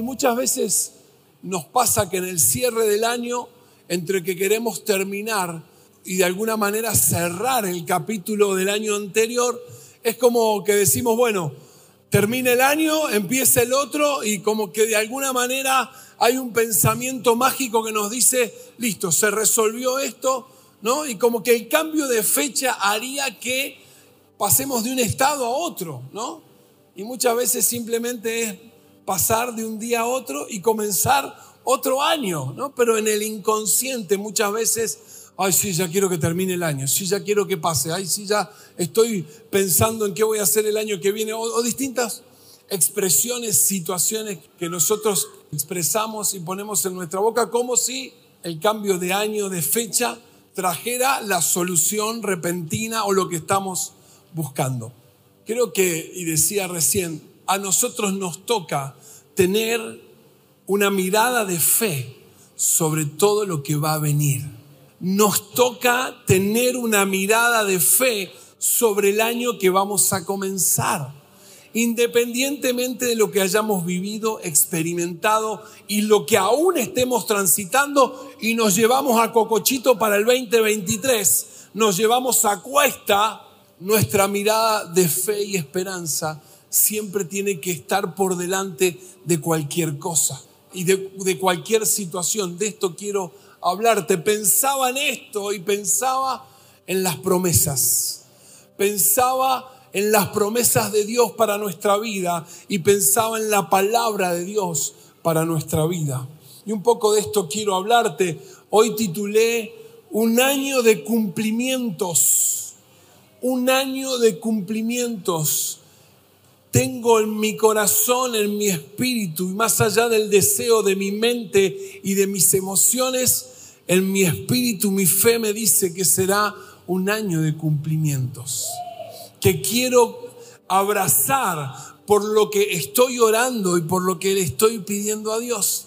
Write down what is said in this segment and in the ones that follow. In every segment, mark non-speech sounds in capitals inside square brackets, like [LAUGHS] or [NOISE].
Y muchas veces nos pasa que en el cierre del año, entre que queremos terminar y de alguna manera cerrar el capítulo del año anterior, es como que decimos, bueno, termina el año, empieza el otro y como que de alguna manera hay un pensamiento mágico que nos dice, listo, se resolvió esto, ¿no? Y como que el cambio de fecha haría que pasemos de un estado a otro, ¿no? Y muchas veces simplemente es pasar de un día a otro y comenzar otro año, ¿no? Pero en el inconsciente muchas veces, ay, sí, ya quiero que termine el año, sí, ya quiero que pase, ay, sí, ya estoy pensando en qué voy a hacer el año que viene, o, distintas expresiones, situaciones que nosotros expresamos y ponemos en nuestra boca como si el cambio de año, de fecha, trajera la solución repentina o lo que estamos buscando. Creo que, y decía recién, a nosotros nos toca tener una mirada de fe sobre todo lo que va a venir. Nos toca tener una mirada de fe sobre el año que vamos a comenzar. Independientemente de lo que hayamos vivido, experimentado y lo que aún estemos transitando y nos llevamos a Cocochito para el 2023, nos llevamos a cuesta nuestra mirada de fe y esperanza siempre tiene que estar por delante de cualquier cosa y de, cualquier situación. De esto quiero hablarte. Pensaba en esto y pensaba en las promesas. Pensaba en las promesas de Dios para nuestra vida y pensaba en la palabra de Dios para nuestra vida. Y un poco de esto quiero hablarte. Hoy titulé Un año de cumplimientos. Un año de cumplimientos tengo en mi corazón, en mi espíritu, y más allá del deseo de mi mente y de mis emociones, en mi espíritu, mi fe me dice que será un año de cumplimientos, que quiero abrazar por lo que estoy orando y por lo que le estoy pidiendo a Dios.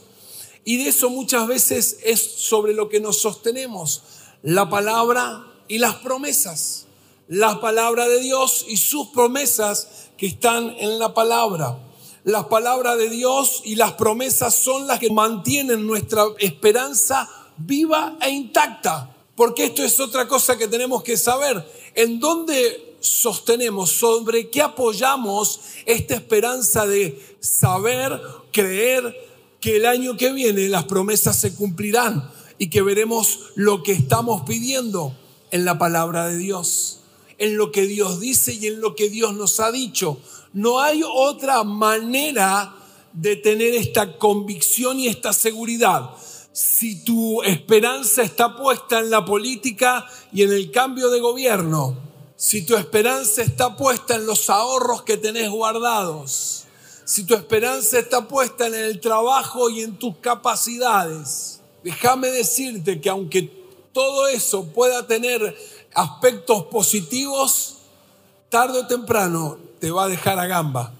Y de eso muchas veces es sobre lo que nos sostenemos, la palabra y las promesas. La palabra de Dios y sus promesas que están en la palabra. La palabra de Dios y las promesas son las que mantienen nuestra esperanza viva e intacta. Porque esto es otra cosa que tenemos que saber. ¿En dónde sostenemos, sobre qué apoyamos esta esperanza de saber, creer que el año que viene las promesas se cumplirán y que veremos lo que estamos pidiendo en la palabra de Dios? En lo que Dios dice y en lo que Dios nos ha dicho. No hay otra manera de tener esta convicción y esta seguridad. Si tu esperanza está puesta en la política y en el cambio de gobierno, si tu esperanza está puesta en los ahorros que tenés guardados, si tu esperanza está puesta en el trabajo y en tus capacidades, déjame decirte que aunque todo eso pueda tener aspectos positivos, tarde o temprano te va a dejar a gamba.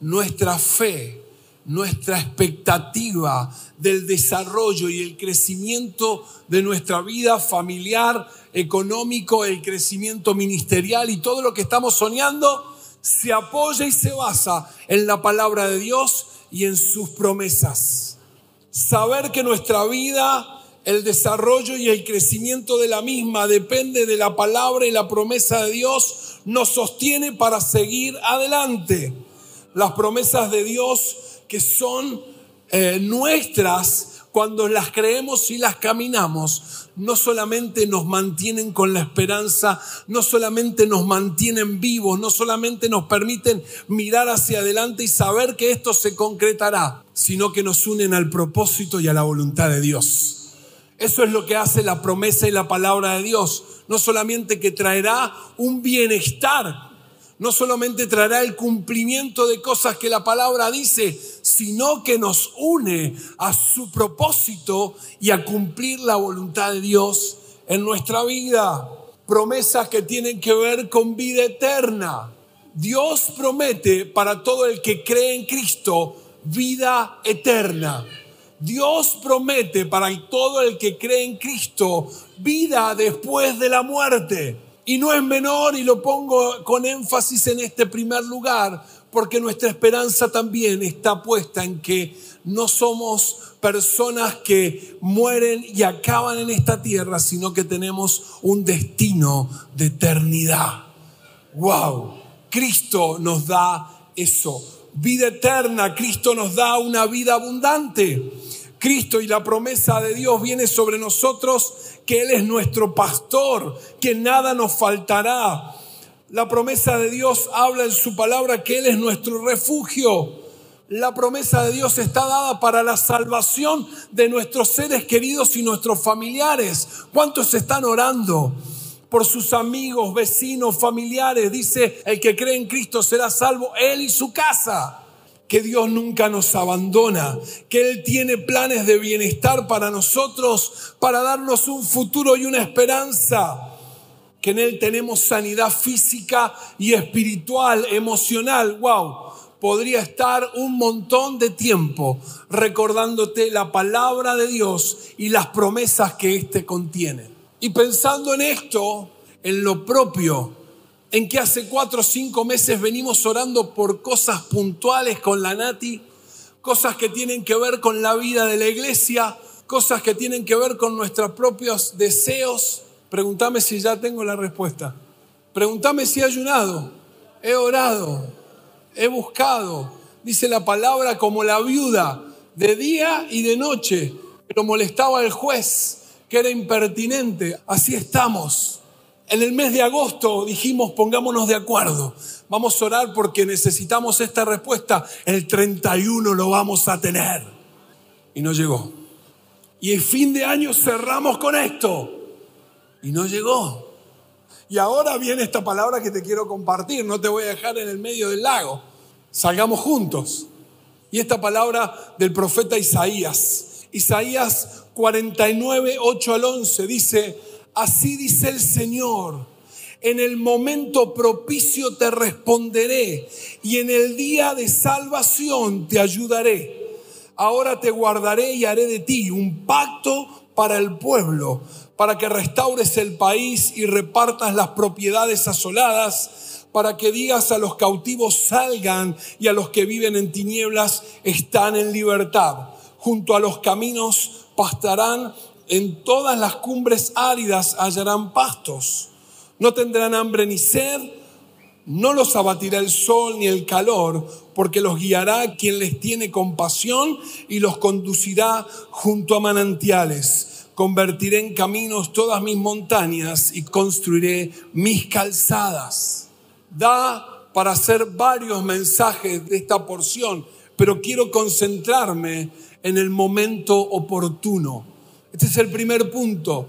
Nuestra fe, nuestra expectativa del desarrollo y el crecimiento de nuestra vida familiar, económico, el crecimiento ministerial y todo lo que estamos soñando, se apoya y se basa en la palabra de Dios y en sus promesas. Saber que nuestra vida el desarrollo y el crecimiento de la misma depende de la palabra y la promesa de Dios, nos sostiene para seguir adelante. Las promesas de Dios que son eh, nuestras cuando las creemos y las caminamos, no solamente nos mantienen con la esperanza, no solamente nos mantienen vivos, no solamente nos permiten mirar hacia adelante y saber que esto se concretará, sino que nos unen al propósito y a la voluntad de Dios. Eso es lo que hace la promesa y la palabra de Dios. No solamente que traerá un bienestar, no solamente traerá el cumplimiento de cosas que la palabra dice, sino que nos une a su propósito y a cumplir la voluntad de Dios en nuestra vida. Promesas que tienen que ver con vida eterna. Dios promete para todo el que cree en Cristo vida eterna. Dios promete para todo el que cree en Cristo vida después de la muerte. Y no es menor, y lo pongo con énfasis en este primer lugar, porque nuestra esperanza también está puesta en que no somos personas que mueren y acaban en esta tierra, sino que tenemos un destino de eternidad. ¡Wow! Cristo nos da eso. Vida eterna, Cristo nos da una vida abundante. Cristo y la promesa de Dios viene sobre nosotros, que Él es nuestro pastor, que nada nos faltará. La promesa de Dios habla en su palabra que Él es nuestro refugio. La promesa de Dios está dada para la salvación de nuestros seres queridos y nuestros familiares. ¿Cuántos están orando? por sus amigos, vecinos, familiares. Dice, el que cree en Cristo será salvo, él y su casa. Que Dios nunca nos abandona, que Él tiene planes de bienestar para nosotros, para darnos un futuro y una esperanza que en Él tenemos sanidad física y espiritual, emocional. ¡Wow! Podría estar un montón de tiempo recordándote la palabra de Dios y las promesas que éste contiene. Y pensando en esto, en lo propio, en que hace cuatro o cinco meses venimos orando por cosas puntuales con la Nati, cosas que tienen que ver con la vida de la iglesia, cosas que tienen que ver con nuestros propios deseos. Pregúntame si ya tengo la respuesta. Pregúntame si he ayunado, he orado, he buscado. Dice la palabra como la viuda, de día y de noche, pero molestaba al juez que era impertinente. Así estamos. En el mes de agosto dijimos, pongámonos de acuerdo. Vamos a orar porque necesitamos esta respuesta. El 31 lo vamos a tener. Y no llegó. Y el fin de año cerramos con esto. Y no llegó. Y ahora viene esta palabra que te quiero compartir. No te voy a dejar en el medio del lago. Salgamos juntos. Y esta palabra del profeta Isaías. Isaías 49, 8 al 11 dice, así dice el Señor, en el momento propicio te responderé y en el día de salvación te ayudaré. Ahora te guardaré y haré de ti un pacto para el pueblo, para que restaures el país y repartas las propiedades asoladas, para que digas a los cautivos salgan y a los que viven en tinieblas están en libertad. Junto a los caminos pastarán en todas las cumbres áridas, hallarán pastos. No tendrán hambre ni sed, no los abatirá el sol ni el calor, porque los guiará quien les tiene compasión y los conducirá junto a manantiales. Convertiré en caminos todas mis montañas y construiré mis calzadas. Da para hacer varios mensajes de esta porción, pero quiero concentrarme en el momento oportuno. Este es el primer punto.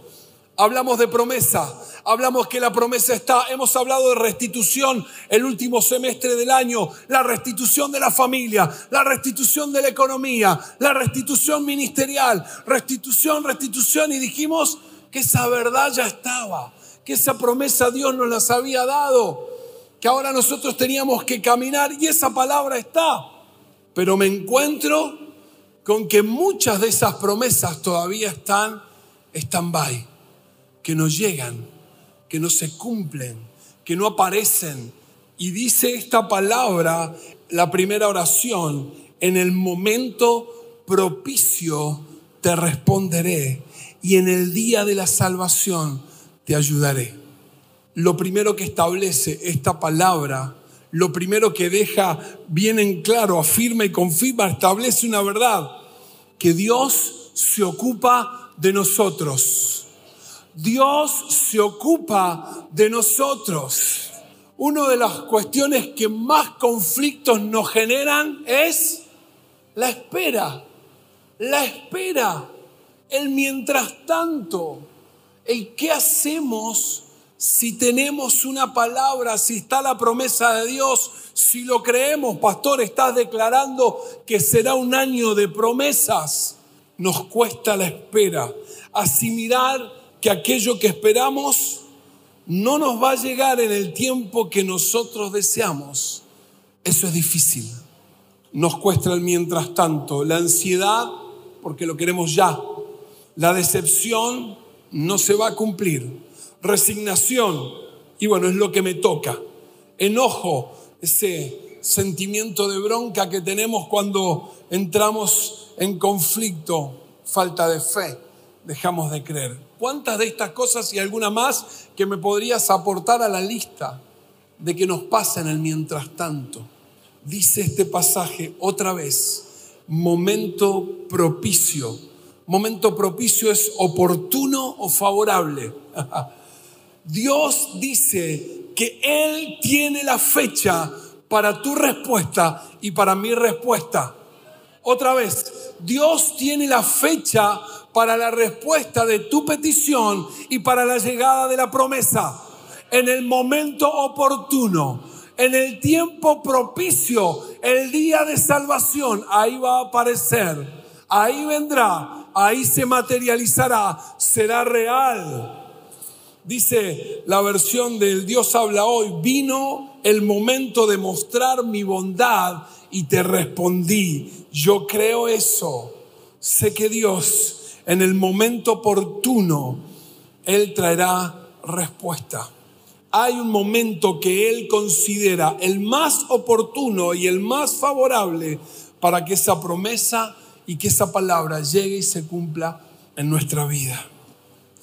Hablamos de promesa, hablamos que la promesa está, hemos hablado de restitución el último semestre del año, la restitución de la familia, la restitución de la economía, la restitución ministerial, restitución, restitución. Y dijimos que esa verdad ya estaba, que esa promesa Dios nos las había dado, que ahora nosotros teníamos que caminar. Y esa palabra está. Pero me encuentro con que muchas de esas promesas todavía están stand-by, que no llegan, que no se cumplen, que no aparecen. Y dice esta palabra, la primera oración, en el momento propicio te responderé y en el día de la salvación te ayudaré. Lo primero que establece esta palabra lo primero que deja bien en claro, afirma y confirma, establece una verdad, que Dios se ocupa de nosotros. Dios se ocupa de nosotros. Una de las cuestiones que más conflictos nos generan es la espera. La espera. El mientras tanto. El qué hacemos si tenemos una palabra, si está la promesa de Dios, si lo creemos, pastor, estás declarando que será un año de promesas, nos cuesta la espera. Asimilar que aquello que esperamos no nos va a llegar en el tiempo que nosotros deseamos. Eso es difícil. Nos cuesta el mientras tanto. La ansiedad, porque lo queremos ya. La decepción no se va a cumplir resignación, y bueno, es lo que me toca. Enojo, ese sentimiento de bronca que tenemos cuando entramos en conflicto, falta de fe, dejamos de creer. ¿Cuántas de estas cosas y alguna más que me podrías aportar a la lista de que nos pasa en el mientras tanto? Dice este pasaje otra vez, momento propicio. Momento propicio es oportuno o favorable. [LAUGHS] Dios dice que Él tiene la fecha para tu respuesta y para mi respuesta. Otra vez, Dios tiene la fecha para la respuesta de tu petición y para la llegada de la promesa. En el momento oportuno, en el tiempo propicio, el día de salvación, ahí va a aparecer, ahí vendrá, ahí se materializará, será real. Dice la versión del Dios habla hoy, vino el momento de mostrar mi bondad y te respondí. Yo creo eso. Sé que Dios en el momento oportuno, Él traerá respuesta. Hay un momento que Él considera el más oportuno y el más favorable para que esa promesa y que esa palabra llegue y se cumpla en nuestra vida.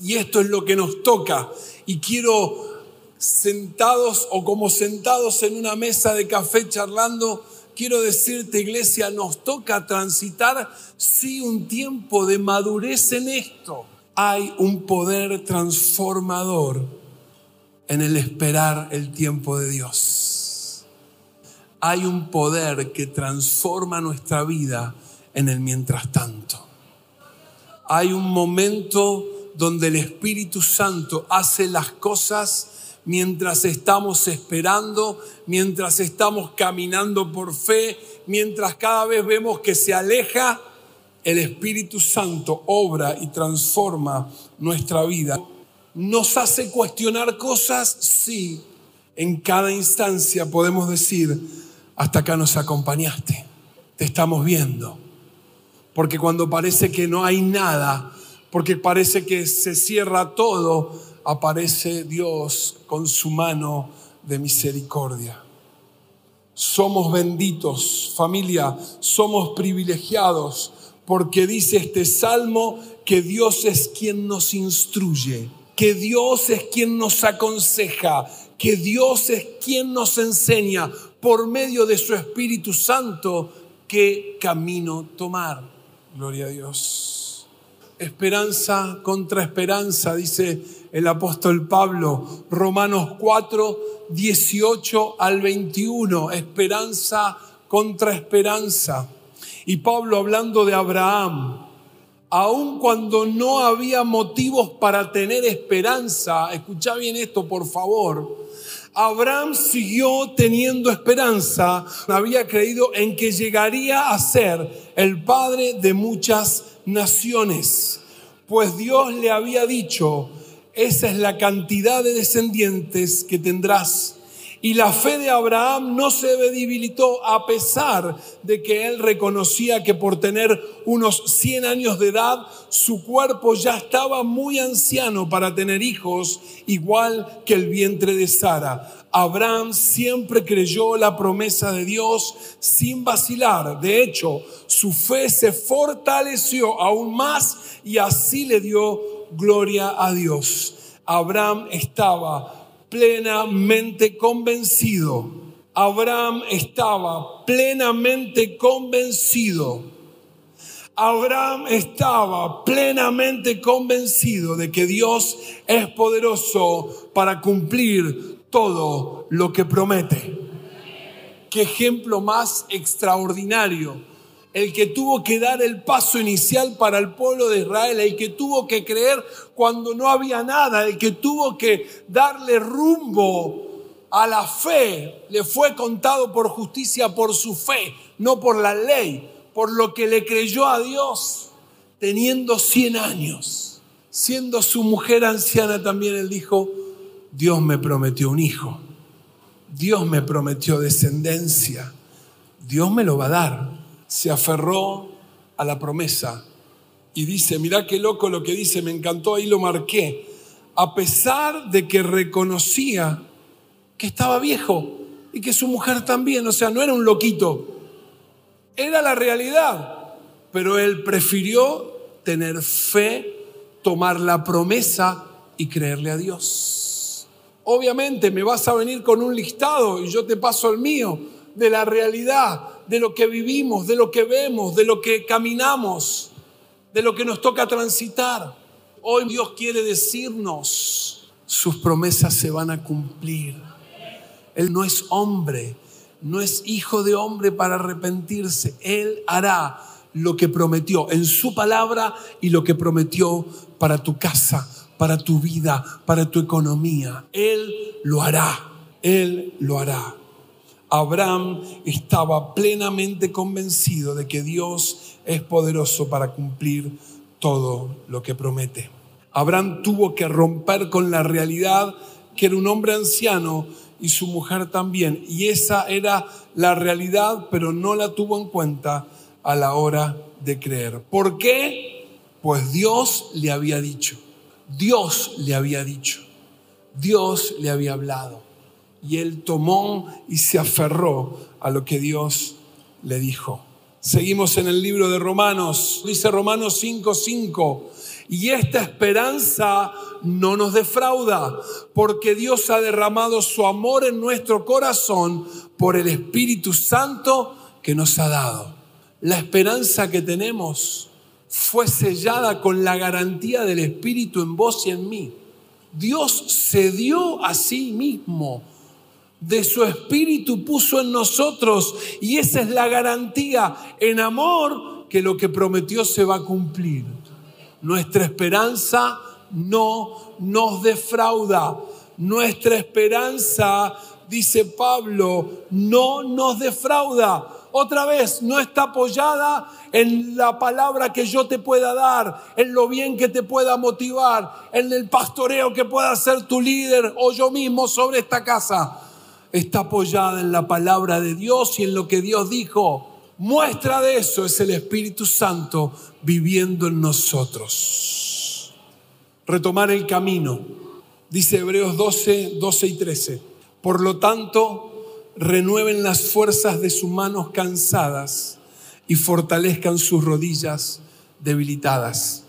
Y esto es lo que nos toca. Y quiero sentados o como sentados en una mesa de café charlando, quiero decirte, iglesia, nos toca transitar, sí, un tiempo de madurez en esto. Hay un poder transformador en el esperar el tiempo de Dios. Hay un poder que transforma nuestra vida en el mientras tanto. Hay un momento donde el Espíritu Santo hace las cosas mientras estamos esperando, mientras estamos caminando por fe, mientras cada vez vemos que se aleja, el Espíritu Santo obra y transforma nuestra vida. Nos hace cuestionar cosas, sí. En cada instancia podemos decir, hasta acá nos acompañaste, te estamos viendo. Porque cuando parece que no hay nada, porque parece que se cierra todo, aparece Dios con su mano de misericordia. Somos benditos, familia, somos privilegiados, porque dice este salmo que Dios es quien nos instruye, que Dios es quien nos aconseja, que Dios es quien nos enseña por medio de su Espíritu Santo qué camino tomar. Gloria a Dios esperanza contra esperanza, dice el apóstol Pablo, Romanos 4, 18 al 21, esperanza contra esperanza. Y Pablo hablando de Abraham, aun cuando no había motivos para tener esperanza, escucha bien esto por favor, Abraham siguió teniendo esperanza, había creído en que llegaría a ser el padre de muchas naciones, pues Dios le había dicho, esa es la cantidad de descendientes que tendrás. Y la fe de Abraham no se debilitó a pesar de que él reconocía que por tener unos 100 años de edad, su cuerpo ya estaba muy anciano para tener hijos, igual que el vientre de Sara. Abraham siempre creyó la promesa de Dios sin vacilar. De hecho, su fe se fortaleció aún más y así le dio gloria a Dios. Abraham estaba plenamente convencido. Abraham estaba plenamente convencido. Abraham estaba plenamente convencido de que Dios es poderoso para cumplir todo lo que promete. Qué ejemplo más extraordinario el que tuvo que dar el paso inicial para el pueblo de Israel, el que tuvo que creer cuando no había nada, el que tuvo que darle rumbo a la fe, le fue contado por justicia por su fe, no por la ley, por lo que le creyó a Dios, teniendo 100 años, siendo su mujer anciana también, él dijo, Dios me prometió un hijo, Dios me prometió descendencia, Dios me lo va a dar se aferró a la promesa y dice, mira qué loco lo que dice, me encantó, ahí lo marqué, a pesar de que reconocía que estaba viejo, y que su mujer también. O sea, no era un loquito. Era la realidad. Pero él prefirió tener fe, tomar la promesa y creerle a Dios. Obviamente me vas a venir con un listado y yo te paso el mío de la realidad, de lo que vivimos, de lo que vemos, de lo que caminamos, de lo que nos toca transitar. Hoy Dios quiere decirnos, sus promesas se van a cumplir. Él no es hombre, no es hijo de hombre para arrepentirse. Él hará lo que prometió en su palabra y lo que prometió para tu casa, para tu vida, para tu economía. Él lo hará, Él lo hará. Abraham estaba plenamente convencido de que Dios es poderoso para cumplir todo lo que promete. Abraham tuvo que romper con la realidad que era un hombre anciano y su mujer también. Y esa era la realidad, pero no la tuvo en cuenta a la hora de creer. ¿Por qué? Pues Dios le había dicho, Dios le había dicho, Dios le había hablado. Y él tomó y se aferró a lo que Dios le dijo. Seguimos en el libro de Romanos, dice Romanos 5:5, y esta esperanza no nos defrauda, porque Dios ha derramado su amor en nuestro corazón por el Espíritu Santo que nos ha dado. La esperanza que tenemos fue sellada con la garantía del Espíritu en vos y en mí. Dios se dio a sí mismo de su espíritu puso en nosotros y esa es la garantía en amor que lo que prometió se va a cumplir. Nuestra esperanza no nos defrauda. Nuestra esperanza, dice Pablo, no nos defrauda. Otra vez, no está apoyada en la palabra que yo te pueda dar, en lo bien que te pueda motivar, en el pastoreo que pueda ser tu líder o yo mismo sobre esta casa está apoyada en la palabra de Dios y en lo que Dios dijo. Muestra de eso es el Espíritu Santo viviendo en nosotros. Retomar el camino. Dice Hebreos 12, 12 y 13. Por lo tanto, renueven las fuerzas de sus manos cansadas y fortalezcan sus rodillas debilitadas.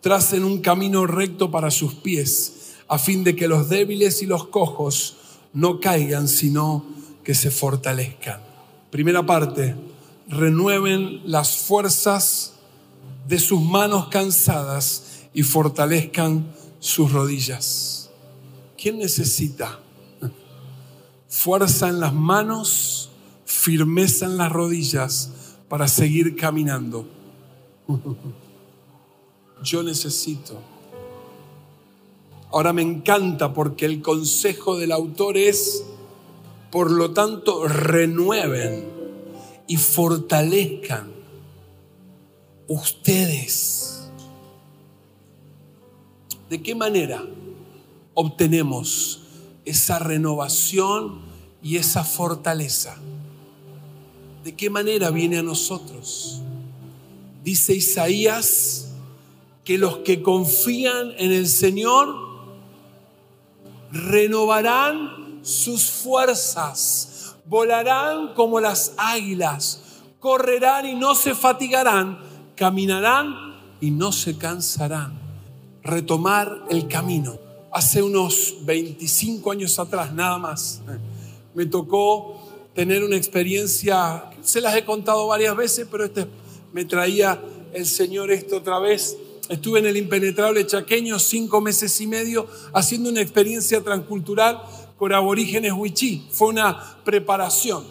Tracen un camino recto para sus pies, a fin de que los débiles y los cojos no caigan, sino que se fortalezcan. Primera parte, renueven las fuerzas de sus manos cansadas y fortalezcan sus rodillas. ¿Quién necesita? Fuerza en las manos, firmeza en las rodillas para seguir caminando. Yo necesito. Ahora me encanta porque el consejo del autor es, por lo tanto, renueven y fortalezcan ustedes. ¿De qué manera obtenemos esa renovación y esa fortaleza? ¿De qué manera viene a nosotros? Dice Isaías que los que confían en el Señor renovarán sus fuerzas, volarán como las águilas, correrán y no se fatigarán, caminarán y no se cansarán. Retomar el camino. Hace unos 25 años atrás, nada más, me tocó tener una experiencia, se las he contado varias veces, pero este me traía el Señor esto otra vez Estuve en el impenetrable chaqueño cinco meses y medio haciendo una experiencia transcultural con aborígenes huichí. Fue una preparación.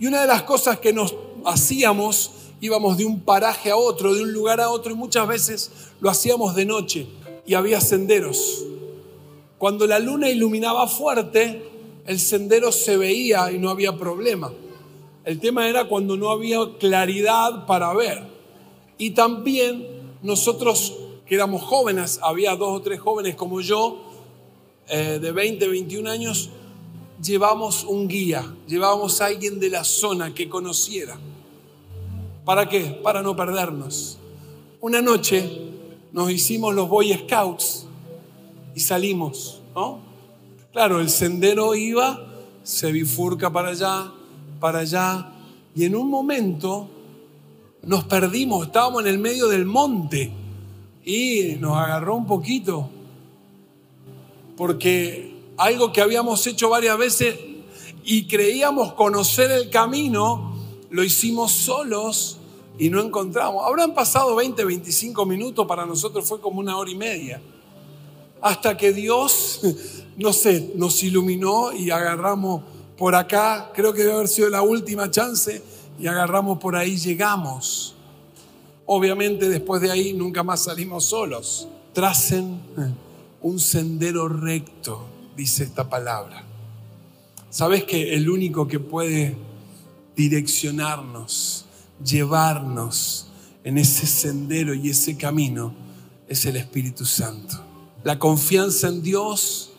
Y una de las cosas que nos hacíamos, íbamos de un paraje a otro, de un lugar a otro, y muchas veces lo hacíamos de noche y había senderos. Cuando la luna iluminaba fuerte, el sendero se veía y no había problema. El tema era cuando no había claridad para ver. Y también nosotros que éramos jóvenes, había dos o tres jóvenes como yo, eh, de 20, 21 años, llevamos un guía, llevábamos a alguien de la zona que conociera. ¿Para qué? Para no perdernos. Una noche nos hicimos los Boy Scouts y salimos, ¿no? Claro, el sendero iba se bifurca para allá, para allá, y en un momento nos perdimos, estábamos en el medio del monte y nos agarró un poquito, porque algo que habíamos hecho varias veces y creíamos conocer el camino, lo hicimos solos y no encontramos. Habrán pasado 20, 25 minutos, para nosotros fue como una hora y media. Hasta que Dios, [LAUGHS] no sé, nos iluminó y agarramos por acá, creo que debe haber sido la última chance, y agarramos por ahí, llegamos. Obviamente después de ahí nunca más salimos solos. Tracen un sendero recto, dice esta palabra. ¿Sabes que el único que puede direccionarnos, llevarnos en ese sendero y ese camino es el Espíritu Santo? La confianza en Dios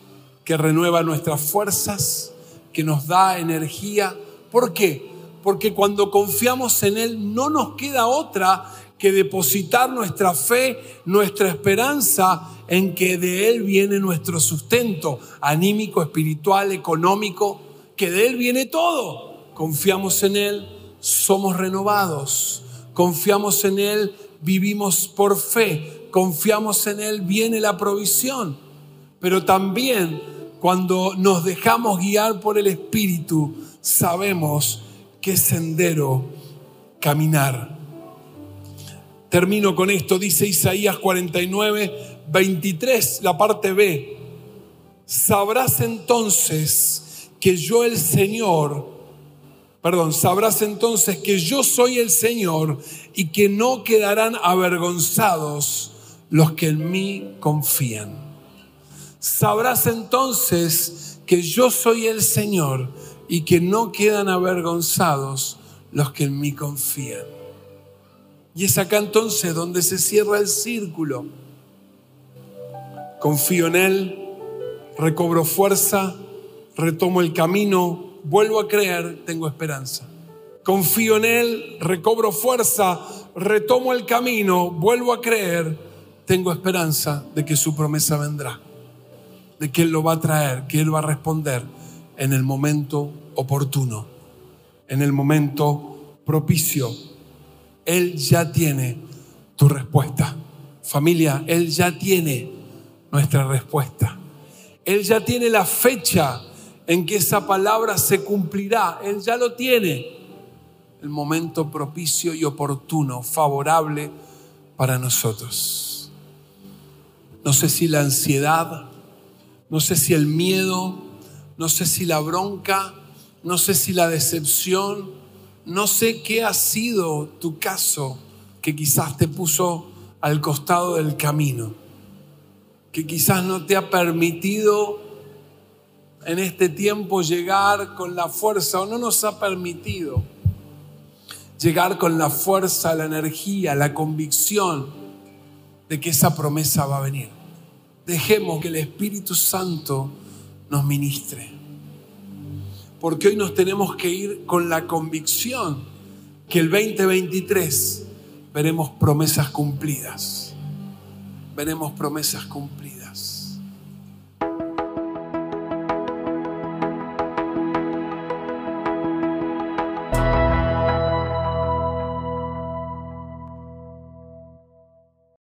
que renueva nuestras fuerzas, que nos da energía. ¿Por qué? Porque cuando confiamos en Él no nos queda otra que depositar nuestra fe, nuestra esperanza en que de Él viene nuestro sustento anímico, espiritual, económico, que de Él viene todo. Confiamos en Él, somos renovados. Confiamos en Él, vivimos por fe. Confiamos en Él, viene la provisión. Pero también cuando nos dejamos guiar por el Espíritu, sabemos sendero caminar. Termino con esto, dice Isaías 49, 23, la parte B. Sabrás entonces que yo el Señor, perdón, sabrás entonces que yo soy el Señor y que no quedarán avergonzados los que en mí confían. Sabrás entonces que yo soy el Señor y que no quedan avergonzados los que en mí confían. Y es acá entonces donde se cierra el círculo. Confío en Él, recobro fuerza, retomo el camino, vuelvo a creer, tengo esperanza. Confío en Él, recobro fuerza, retomo el camino, vuelvo a creer, tengo esperanza de que su promesa vendrá, de que Él lo va a traer, que Él va a responder en el momento oportuno, en el momento propicio. Él ya tiene tu respuesta. Familia, Él ya tiene nuestra respuesta. Él ya tiene la fecha en que esa palabra se cumplirá. Él ya lo tiene. El momento propicio y oportuno, favorable para nosotros. No sé si la ansiedad, no sé si el miedo, no sé si la bronca, no sé si la decepción, no sé qué ha sido tu caso que quizás te puso al costado del camino, que quizás no te ha permitido en este tiempo llegar con la fuerza o no nos ha permitido llegar con la fuerza, la energía, la convicción de que esa promesa va a venir. Dejemos que el Espíritu Santo nos ministre. Porque hoy nos tenemos que ir con la convicción que el 2023 veremos promesas cumplidas. Veremos promesas cumplidas.